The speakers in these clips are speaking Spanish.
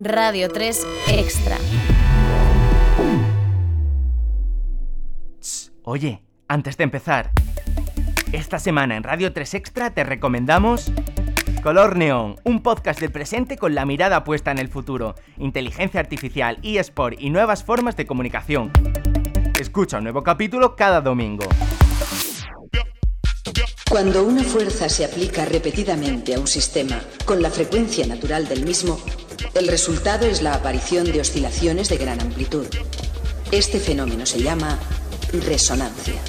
Radio 3 Extra. Oye, antes de empezar, esta semana en Radio 3 Extra te recomendamos Color Neón, un podcast del presente con la mirada puesta en el futuro, inteligencia artificial, eSport y nuevas formas de comunicación. Escucha un nuevo capítulo cada domingo. Cuando una fuerza se aplica repetidamente a un sistema con la frecuencia natural del mismo, el resultado es la aparición de oscilaciones de gran amplitud. Este fenómeno se llama resonancia.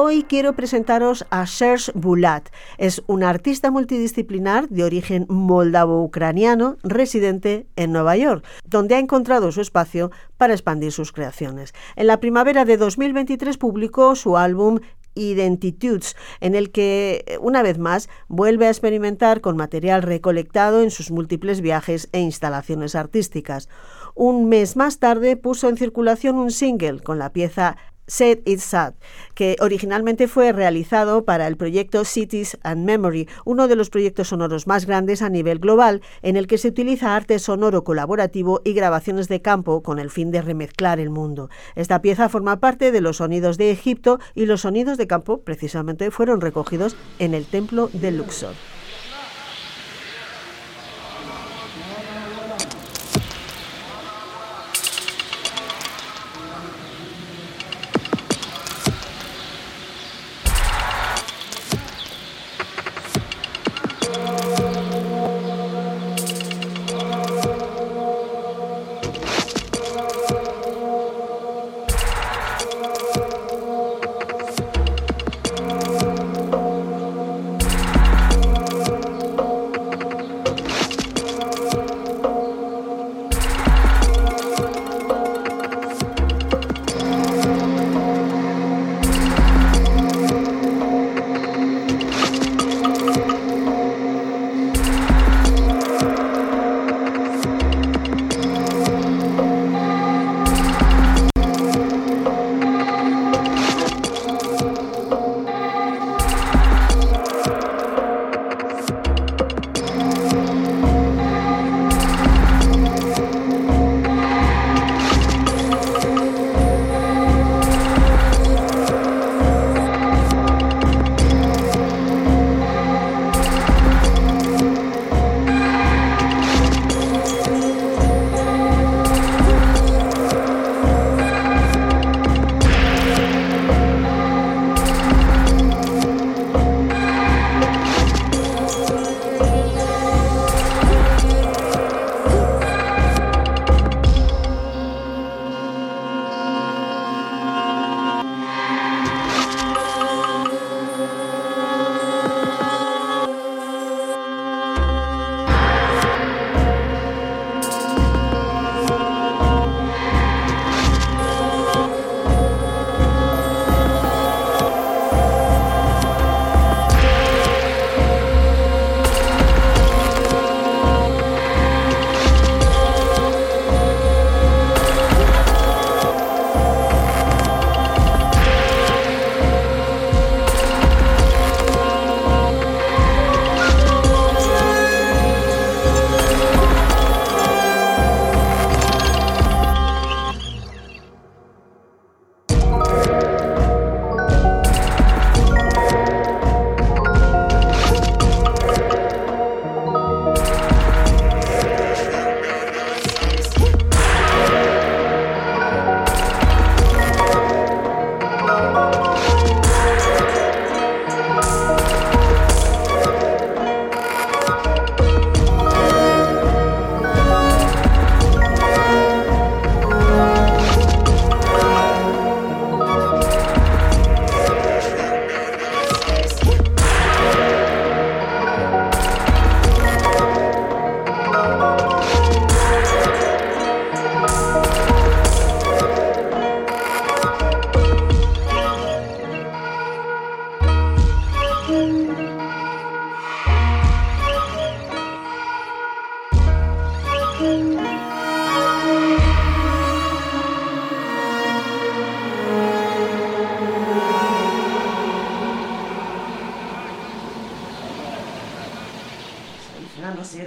Hoy quiero presentaros a Serge Bulat. Es un artista multidisciplinar de origen moldavo-ucraniano residente en Nueva York, donde ha encontrado su espacio para expandir sus creaciones. En la primavera de 2023 publicó su álbum Identitudes, en el que, una vez más, vuelve a experimentar con material recolectado en sus múltiples viajes e instalaciones artísticas. Un mes más tarde puso en circulación un single con la pieza Set It Sad, que originalmente fue realizado para el proyecto Cities and Memory, uno de los proyectos sonoros más grandes a nivel global, en el que se utiliza arte sonoro colaborativo y grabaciones de campo con el fin de remezclar el mundo. Esta pieza forma parte de los sonidos de Egipto y los sonidos de campo precisamente fueron recogidos en el templo de Luxor.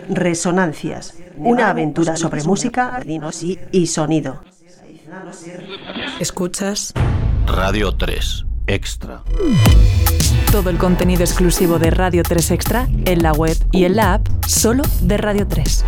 Resonancias, una aventura sobre música, y sonido. Escuchas Radio 3 Extra. Todo el contenido exclusivo de Radio 3 Extra en la web y en la app solo de Radio 3.